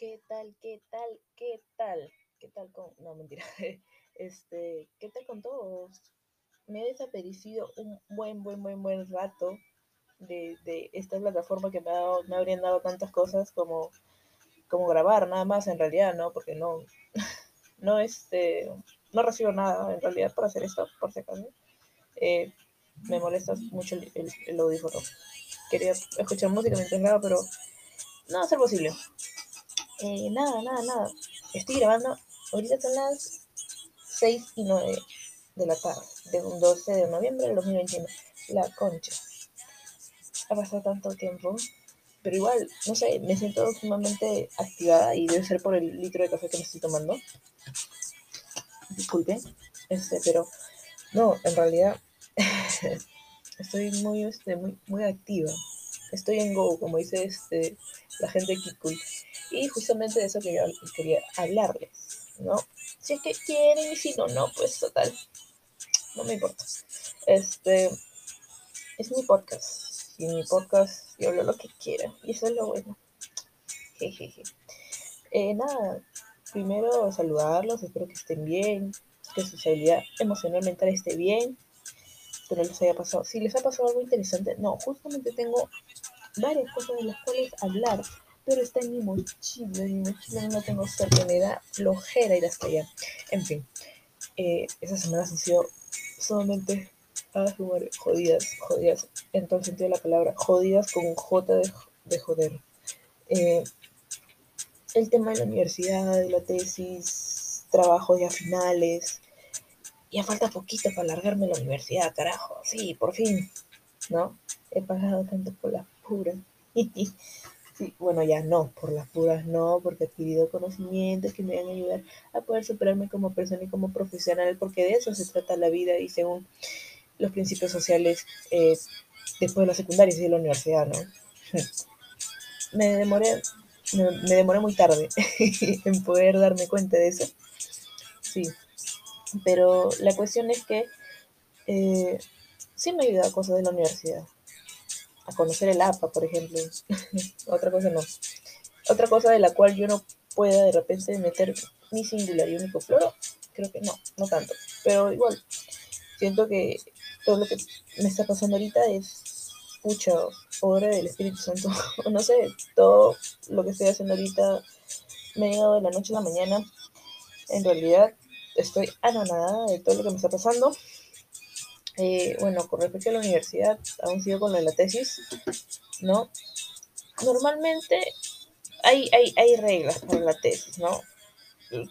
¿Qué tal? ¿Qué tal? ¿Qué tal? ¿Qué tal con.? No, mentira. Este, ¿qué tal con todos? Me ha desaparecido un buen, buen, buen, buen rato de, de esta plataforma que me, ha dado, me habrían dado tantas cosas como, como grabar, nada más en realidad, ¿no? Porque no, no, este, no recibo nada en realidad por hacer esto, por si acaso. Eh, me molesta mucho el, el, el audífono. Quería escuchar música mientras grabo, pero no va a ser posible. Eh, nada, nada, nada. Estoy grabando. Ahorita son las 6 y 9 de la tarde, de un 12 de noviembre del 2021. La concha. Ha pasado tanto tiempo, pero igual, no sé, me siento sumamente activada y debe ser por el litro de café que me estoy tomando. Disculpen, este, pero no, en realidad estoy muy, este, muy, muy activa. Estoy en Go, como dice este, la gente Kikul. Y justamente de eso que yo quería hablarles, ¿no? Si es que quieren y si no, no, pues total. No me importa. Este es mi podcast. Y en mi podcast yo hablo lo que quiera. Y eso es lo bueno. Jejeje. Eh, nada, primero saludarlos, espero que estén bien, que su estabilidad emocional mental esté bien, que les haya pasado. Si les ha pasado algo interesante, no, justamente tengo varias cosas de las cuales hablar pero está en mi mochila, en mi mochila no tengo cerca, me da flojera ir hasta allá. En fin, eh, esas semanas han sido sumamente ah, jodidas, jodidas, en todo el sentido de la palabra, jodidas con J de, de joder. Eh, el tema de la universidad, de la tesis, trabajos ya finales, ya falta poquito para largarme la universidad, carajo, sí, por fin, ¿no? He pagado tanto por la pura. Bueno, ya no, por las puras no, porque he adquirido conocimientos que me van a ayudar a poder superarme como persona y como profesional, porque de eso se trata la vida y según los principios sociales eh, después de la secundaria y de la universidad, ¿no? Me demoré, me, demoré muy tarde en poder darme cuenta de eso. Sí, pero la cuestión es que eh, sí me ayuda a cosas de la universidad a conocer el APA, por ejemplo. Otra cosa no. Otra cosa de la cual yo no pueda de repente meter mi singular y único floro, creo que no, no tanto. Pero igual, siento que todo lo que me está pasando ahorita es mucha obra del Espíritu Santo. no sé, todo lo que estoy haciendo ahorita me ha llegado de la noche a la mañana. En realidad estoy anonada de todo lo que me está pasando. Eh, bueno, con respecto a la universidad, aún sigo con la tesis, ¿no? Normalmente hay, hay, hay reglas para la tesis, ¿no?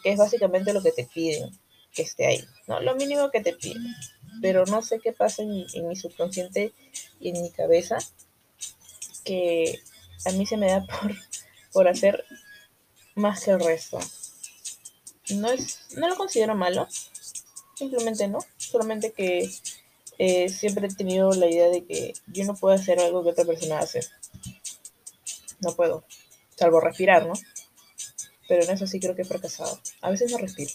Que es básicamente lo que te piden que esté ahí, ¿no? Lo mínimo que te piden. Pero no sé qué pasa en mi, en mi subconsciente y en mi cabeza, que a mí se me da por, por hacer más que el resto. No, es, no lo considero malo, simplemente no, solamente que eh, siempre he tenido la idea de que yo no puedo hacer algo que otra persona hace. No puedo, salvo respirar, ¿no? Pero en eso sí creo que he fracasado. A veces no respiro.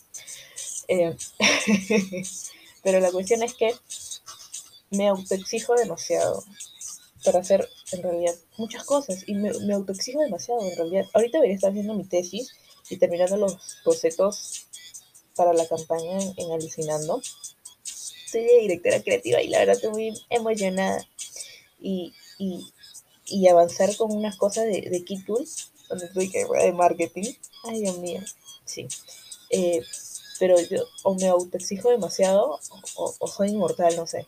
Eh, pero la cuestión es que me autoexijo demasiado para hacer en realidad muchas cosas y me, autoexijo demasiado en realidad. Ahorita debería estar haciendo mi tesis y terminando los bocetos para la campaña en Alucinando soy directora creativa y la verdad estoy muy emocionada y, y, y avanzar con unas cosas de, de Tools, donde estoy que de marketing. Ay, Dios mío, sí. Eh, pero yo o me autoexijo demasiado o, o, soy inmortal, no sé.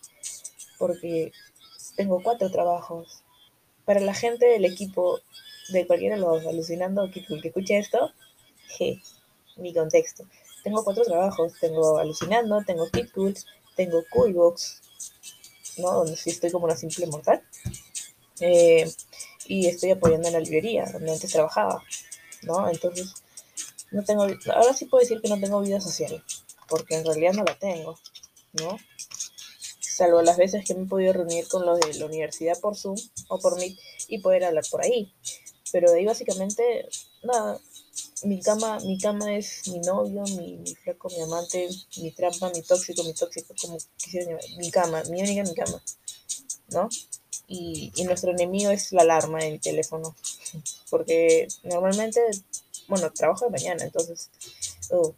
Porque tengo cuatro trabajos. Para la gente del equipo de cualquiera de los alucinando que escuche esto, je, mi contexto. Tengo cuatro trabajos, tengo alucinando, tengo Kit Tools, tengo Coolbox, ¿no? Donde sí estoy como una simple mortal. Eh, y estoy apoyando en la librería, donde antes trabajaba, ¿no? Entonces, no tengo, ahora sí puedo decir que no tengo vida social, porque en realidad no la tengo, ¿no? Salvo las veces que me he podido reunir con los de la universidad por Zoom o por Meet y poder hablar por ahí. Pero de ahí básicamente, nada, mi cama, mi cama es mi novio, mi, mi flaco, mi amante, mi trampa, mi tóxico, mi tóxico, como quisiera llamar, mi cama, mi única mi cama, ¿no? Y, y nuestro enemigo es la alarma del teléfono, porque normalmente bueno, trabajo de mañana, entonces, oh,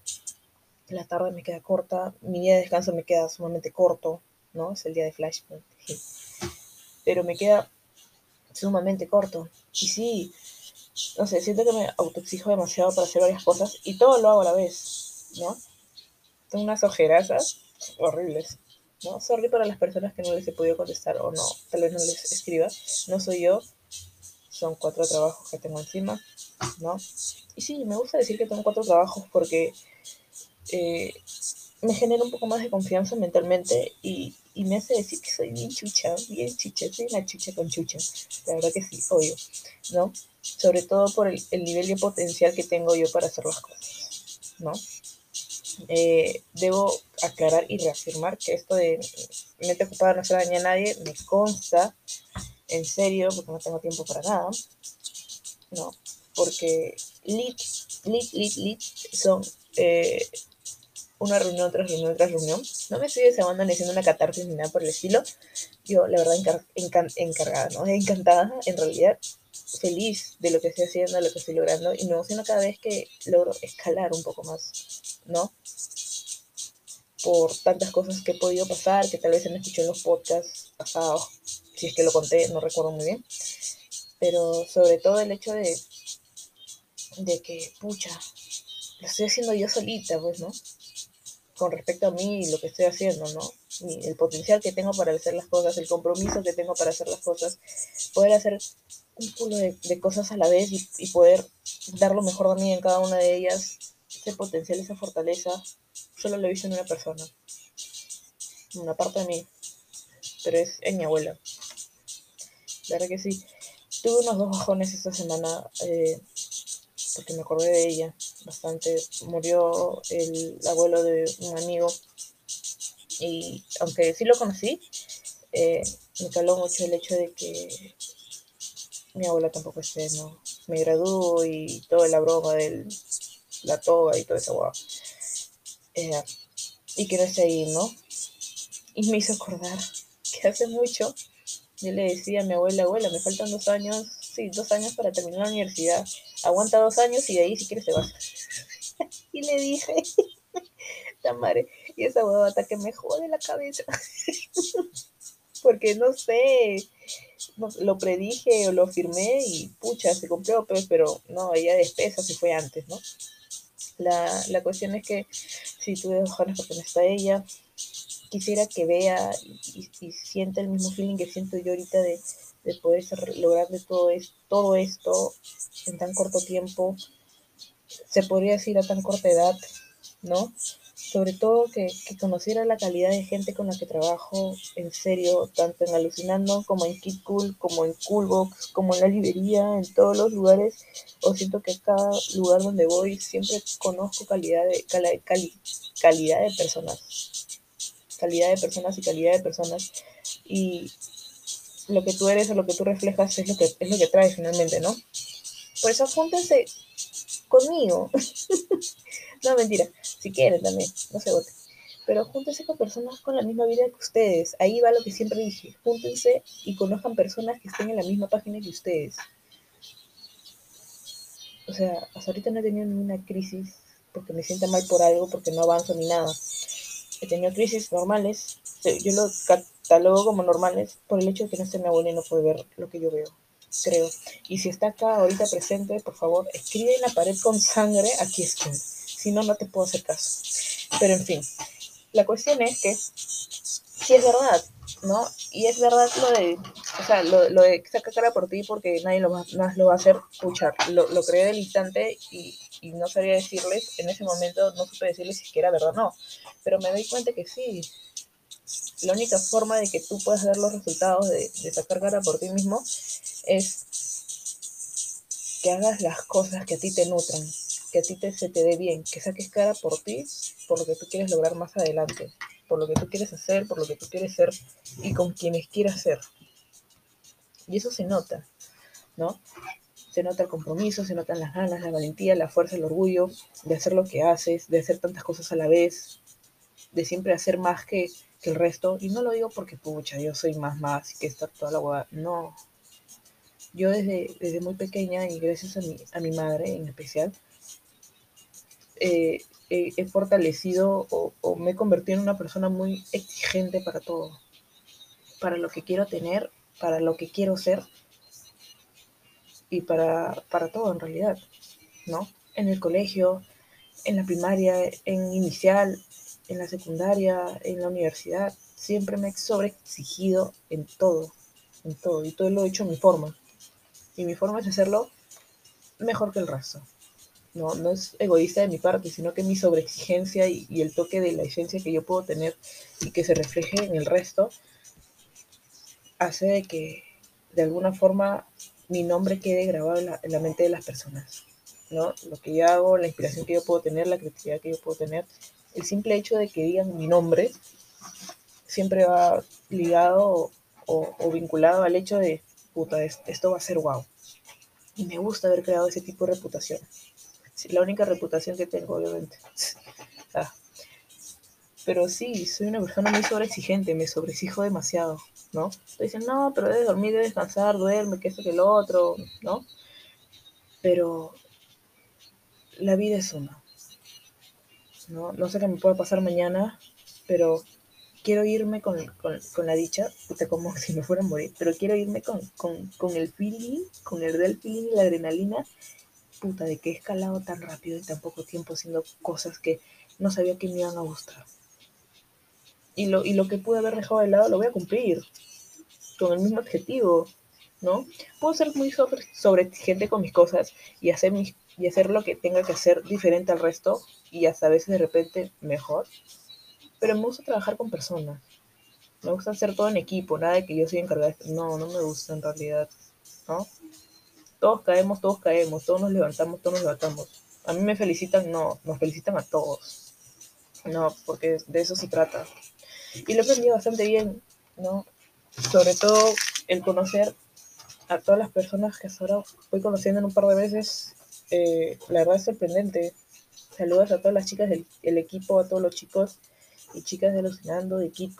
la tarde me queda corta, mi día de descanso me queda sumamente corto, ¿no? Es el día de Flashpoint. Pero me queda sumamente corto. Y sí, no sé, siento que me autoexijo demasiado para hacer varias cosas y todo lo hago a la vez, ¿no? Tengo unas ojerazas horribles, ¿no? Sorry para las personas que no les he podido contestar o no, tal vez no les escriba. No soy yo, son cuatro trabajos que tengo encima, ¿no? Y sí, me gusta decir que tengo cuatro trabajos porque eh, me genera un poco más de confianza mentalmente y, y, me hace decir que soy bien chucha, bien chucha, soy una chucha con chucha. La verdad que sí, obvio, ¿no? Sobre todo por el, el nivel de potencial que tengo yo para hacer las cosas, ¿no? Eh, debo aclarar y reafirmar que esto de mente ocupada no se daña a nadie me consta en serio porque no tengo tiempo para nada, ¿no? Porque lit, lit, lit, lit son eh, una reunión tras reunión tras reunión. No me estoy desahogando ni haciendo una catarsis ni nada por el estilo. Yo, la verdad, encargada, ¿no? Encantada, en realidad, feliz de lo que estoy haciendo, de lo que estoy logrando. Y me emociona cada vez que logro escalar un poco más, ¿no? Por tantas cosas que he podido pasar, que tal vez se me escuchó en los podcasts pasados, si es que lo conté, no recuerdo muy bien. Pero sobre todo el hecho de, de que, pucha, lo estoy haciendo yo solita, pues, ¿no? Con respecto a mí y lo que estoy haciendo, ¿no? el potencial que tengo para hacer las cosas, el compromiso que tengo para hacer las cosas, poder hacer un culo de, cosas a la vez y, poder dar lo mejor de mí en cada una de ellas, ese potencial, esa fortaleza, solo lo he visto en una persona, una parte de mí, pero es en mi abuela. La verdad que sí. Tuve unos dos bajones esta semana. Eh, porque me acordé de ella bastante. Murió el abuelo de un amigo y aunque sí lo conocí, eh, me caló mucho el hecho de que mi abuela tampoco esté, ¿no? Me graduó y toda la broma de la toga y todo esa guau. Eh, y que no esté ahí, ¿no? Y me hizo acordar que hace mucho yo le decía a mi abuela, abuela, me faltan dos años, sí, dos años para terminar la universidad aguanta dos años y de ahí si quieres te vas. y le dije, Tamare, y esa huevata que me jode la cabeza. Porque no sé, lo predije o lo firmé y pucha, se cumplió, pues, pero no, ella despesa se fue antes, ¿no? La, la cuestión es que si tuve ojalá porque no está ella, quisiera que vea y, y, sienta el mismo feeling que siento yo ahorita de, de poder lograr de todo, es, todo esto en tan corto tiempo, se podría decir a tan corta edad, ¿no? Sobre todo que, conociera la calidad de gente con la que trabajo, en serio, tanto en Alucinando como en Kid Cool, como en Coolbox, como en la librería, en todos los lugares, o siento que cada lugar donde voy siempre conozco calidad de, calidad de personas, calidad de personas y calidad de personas, y lo que tú eres o lo que tú reflejas es lo que, es lo que trae finalmente, ¿no? Por eso júntense conmigo. no, mentira. Si quieren también, no se voten. Pero júntense con personas con la misma vida que ustedes. Ahí va lo que siempre dije. Júntense y conozcan personas que estén en la misma página que ustedes. O sea, hasta ahorita no he tenido ninguna crisis porque me sienta mal por algo, porque no avanzo ni nada. He tenido crisis normales. Yo lo catalogo como normales por el hecho de que no esté mi abuela y no puede ver lo que yo veo creo. Y si está acá ahorita presente, por favor, escribe en la pared con sangre, aquí estoy. Si no, no te puedo hacer caso. Pero en fin, la cuestión es que si es verdad, ¿no? Y es verdad lo de, o sea, lo, lo de sacar cara por ti porque nadie lo más, lo va a hacer escuchar. Lo, lo creé del instante y, y, no sabía decirles, en ese momento no supe decirles si era verdad o no. Pero me doy cuenta que sí, la única forma de que tú puedas ver los resultados de, sacar cara por ti mismo es que hagas las cosas que a ti te nutran, que a ti te, se te dé bien, que saques cara por ti, por lo que tú quieres lograr más adelante, por lo que tú quieres hacer, por lo que tú quieres ser y con quienes quieras ser. Y eso se nota, ¿no? Se nota el compromiso, se notan las ganas, la valentía, la fuerza, el orgullo de hacer lo que haces, de hacer tantas cosas a la vez, de siempre hacer más que, que el resto. Y no lo digo porque, pucha, yo soy más más que está toda la hueá. No. yo desde, desde muy pequeña y gracias a mi, a mi madre en especial, eh, he fortalecido o, o, me he convertido en una persona muy exigente para todo, para lo que quiero tener, para lo que quiero ser y para, para todo en realidad, ¿no? En el colegio, en la primaria, en inicial, en la secundaria, en la universidad, siempre me he sobreexigido en todo, en todo, y todo lo he hecho a mi forma. Y mi forma es hacerlo mejor que el resto. No, no es egoísta de mi parte, sino que mi sobreexigencia y, y el toque de la esencia que yo puedo tener y que se refleje en el resto hace de que de alguna forma mi nombre quede grabado en la, en la, mente de las personas. ¿no? Lo que yo hago, la inspiración que yo puedo tener, la creatividad que yo puedo tener, el simple hecho de que digan mi nombre siempre va ligado o, o vinculado al hecho de, puta, esto va a ser wow. Y me gusta haber creado ese tipo de reputación. La única reputación que tengo, obviamente. Ah. Pero sí, soy una persona muy sobreexigente, me sobreexijo demasiado, ¿no? Dicen, no, pero debes dormir, debes descansar, duerme, que esto, que lo otro, ¿no? Pero la vida es una. ¿no? no sé qué me puede pasar mañana, pero quiero irme con, con, con, la dicha, puta, como si me fuera a morir, pero quiero irme con, con, con el feeling, con el real feeling y la adrenalina, puta, de que he escalado tan rápido y tan poco tiempo haciendo cosas que no sabía que me iban a gustar. Y lo, y lo que pude haber dejado de lado lo voy a cumplir, con el mismo objetivo, ¿no? Puedo ser muy sobre, sobre exigente con mis cosas y hacer, mis, y hacer lo que tenga que hacer diferente al resto y hasta a veces de repente mejor, pero me gusta trabajar con personas. Me gusta hacer todo en equipo, nada de que yo soy encargada. De... No, no me gusta en realidad, ¿no? Todos caemos, todos caemos, todos nos levantamos, todos nos levantamos. A mí me felicitan, no, nos felicitan a todos. No, porque de eso se trata. Y lo he aprendido bastante bien, ¿no? Sobre todo el conocer a todas las personas que hasta ahora voy conociendo en un par de veces. Eh, la verdad es sorprendente. Saludos a todas las chicas del el equipo, a todos los chicos y chicas de Alucinando, de Kid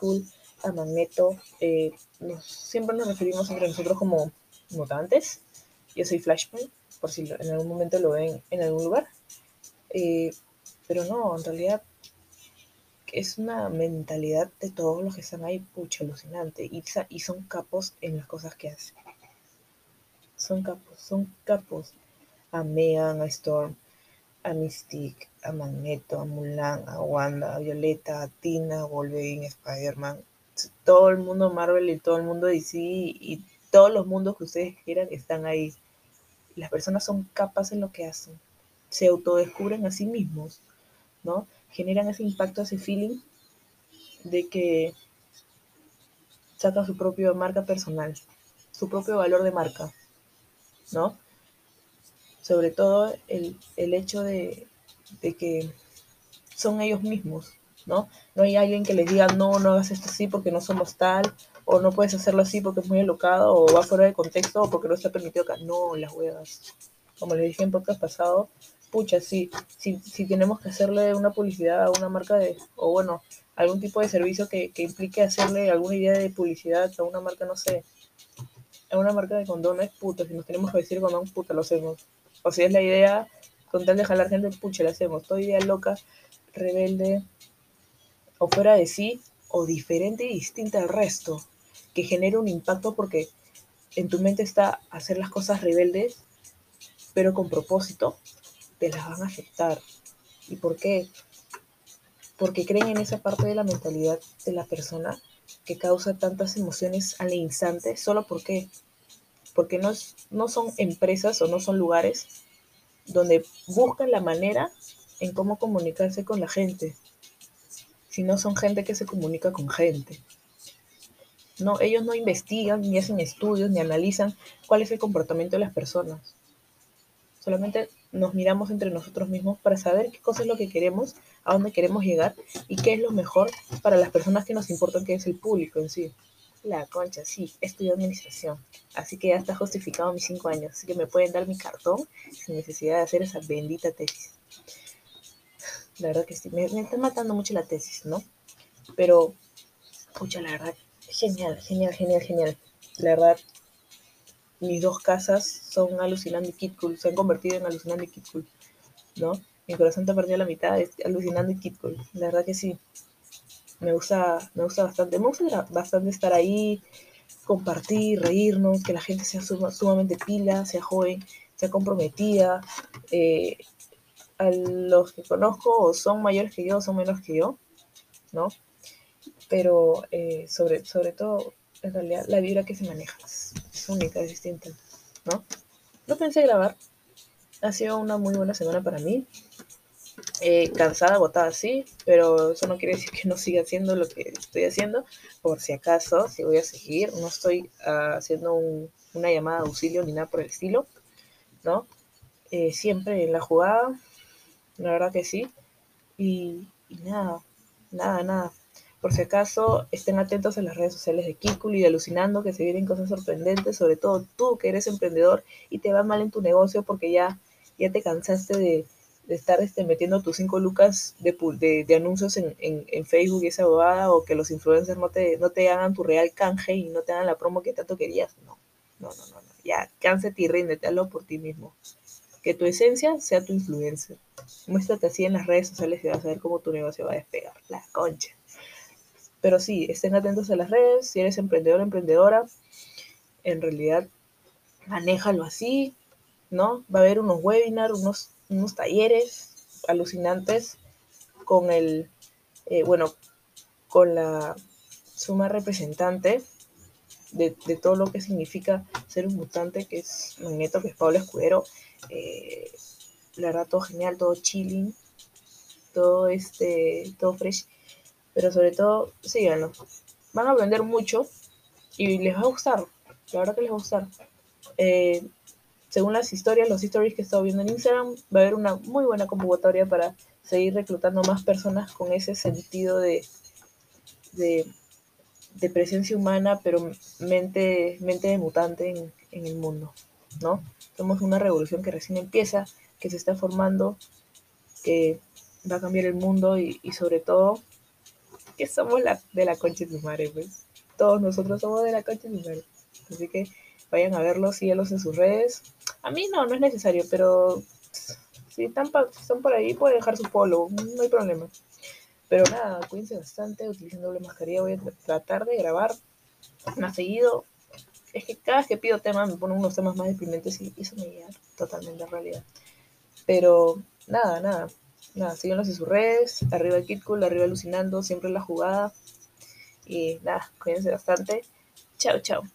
a Magneto. Eh, siempre nos referimos entre nosotros como mutantes. Yo soy Flashpoint, por si en algún momento lo ven en algún lugar. Eh, pero no, en realidad es una mentalidad de todos los que están ahí, pucha, alucinante. Y, y son capos en las cosas que hacen. Son capos, son capos. A Megan, a Storm, a Mystique, a Magneto, a Mulan, a Wanda, a Violeta, a Tina, a Wolverine, a Spider-Man. Todo el mundo Marvel y todo el mundo DC y todos los mundos que ustedes quieran están ahí. Las personas son capaces en lo que hacen. Se autodescubren a sí mismos, ¿no? Generan ese impacto, ese feeling de que sacan su propia marca personal, su propio valor de marca, ¿no? Sobre todo el, el hecho de, de que son ellos mismos, ¿no? No hay alguien que les diga, no, no hagas esto así porque no somos tal, o no puedes hacerlo así porque es muy alocado, o va fuera de contexto, o porque no está permitido acá. No, las huevas. Como les dije en podcast pasado, pucha, sí, si, si tenemos que hacerle una publicidad a una marca de, o bueno, algún tipo de servicio que, que implique hacerle alguna idea de publicidad a una marca, no sé, a una marca de condones, puta, si nos tenemos que decir condón, puta, lo hacemos. O si es la idea, con tal de jalar gente, pucha, la hacemos. Toda idea loca, rebelde, o fuera de sí, o diferente y distinta al resto, que genere un impacto porque en tu mente está hacer las cosas rebeldes, pero con propósito, te las van a aceptar. ¿Y por qué? Porque creen en esa parte de la mentalidad de la persona que causa tantas emociones al instante, solo porque porque no, es, no son empresas o no son lugares donde buscan la manera en cómo comunicarse con la gente, sino son gente que se comunica con gente. No, ellos no investigan, ni hacen estudios, ni analizan cuál es el comportamiento de las personas. Solamente nos miramos entre nosotros mismos para saber qué cosa es lo que queremos, a dónde queremos llegar y qué es lo mejor para las personas que nos importan, que es el público en sí. La concha, sí, estudié administración. Así que ya está justificado mis cinco años. Así que me pueden dar mi cartón sin necesidad de hacer esa bendita tesis. La verdad que sí, me, me está matando mucho la tesis, ¿no? Pero, pucha, la verdad, genial, genial, genial, genial. La verdad, mis dos casas son Alucinando y Kid Cool, se han convertido en Alucinando y Kid Cool, ¿no? Mi corazón te perdido la mitad, es Alucinando y Kid Cool, la verdad que sí. Me gusta, me gusta bastante, me gusta bastante estar ahí, compartir, reírnos, que la gente sea sumamente pila, sea joven, sea comprometida. Eh, a los que conozco son mayores que yo, son menos que yo, ¿no? Pero eh, sobre, sobre todo, en realidad, la vibra que se maneja única, distinta, ¿no? No pensé grabar. Ha sido una muy buena semana para mí. Eh, cansada, agotada, sí, pero eso no quiere decir que no siga haciendo lo que estoy haciendo. Por si acaso, si voy a seguir, no estoy uh, haciendo un, una llamada de auxilio ni nada por el estilo, ¿no? Eh, siempre en la jugada, la verdad que sí. Y nada, nada, nada. Por si acaso, estén atentos en las redes sociales de Kikul y Alucinando, que se vienen cosas sorprendentes, sobre todo tú que eres emprendedor y te va mal en tu negocio porque ya, ya te cansaste de, estar este, metiendo tus cinco lucas de, de, de anuncios en, en, en, Facebook y esa bobada, o que los influencers no te, no te hagan tu real canje y no te hagan la promo que tanto querías. No, no, no, no. no. Ya, cánsate y ríndete, hazlo por ti mismo. Que tu esencia sea tu influencer. Muéstrate así en las redes sociales y vas a ver cómo tu negocio va a despegar. La concha. Pero sí, estén atentos a las redes. Si eres emprendedor o emprendedora, en realidad, manéjalo así, ¿no? Va a haber unos webinars, unos, unos talleres alucinantes con el, eh, bueno, con la suma representante de, de, todo lo que significa ser un mutante, que es Magneto, que es Pablo Escudero. Eh, la verdad, todo genial, todo chilling, todo este, todo fresh pero sobre todo síganlo. Van a aprender mucho y les va a gustar, la verdad que les va a gustar. Eh, según las historias, los stories que he estado viendo en Instagram, va a haber una muy buena convocatoria para seguir reclutando más personas con ese sentido de, de, de presencia humana, pero mente, mente de mutante en, en el mundo, ¿no? Somos una revolución que recién empieza, que se está formando, que va a cambiar el mundo y, y sobre todo que somos la, de la concha de su madre, pues. Todos nosotros somos de la concha de su madre. Así que vayan a verlos, síguelos en sus redes. A mí no, no es necesario, pero si están, están por ahí, pueden dejar su follow, no hay problema. Pero nada, cuídense bastante, utilicen doble mascarilla. Voy a tratar de grabar más seguido. Es que cada vez que pido temas me ponen unos temas más deprimentes y eso me llega totalmente a realidad. Pero nada, nada nada, síganos en sus redes, arriba Kid Cool, arriba alucinando, siempre la jugada. Y nada, cuídense bastante. Chao, chao.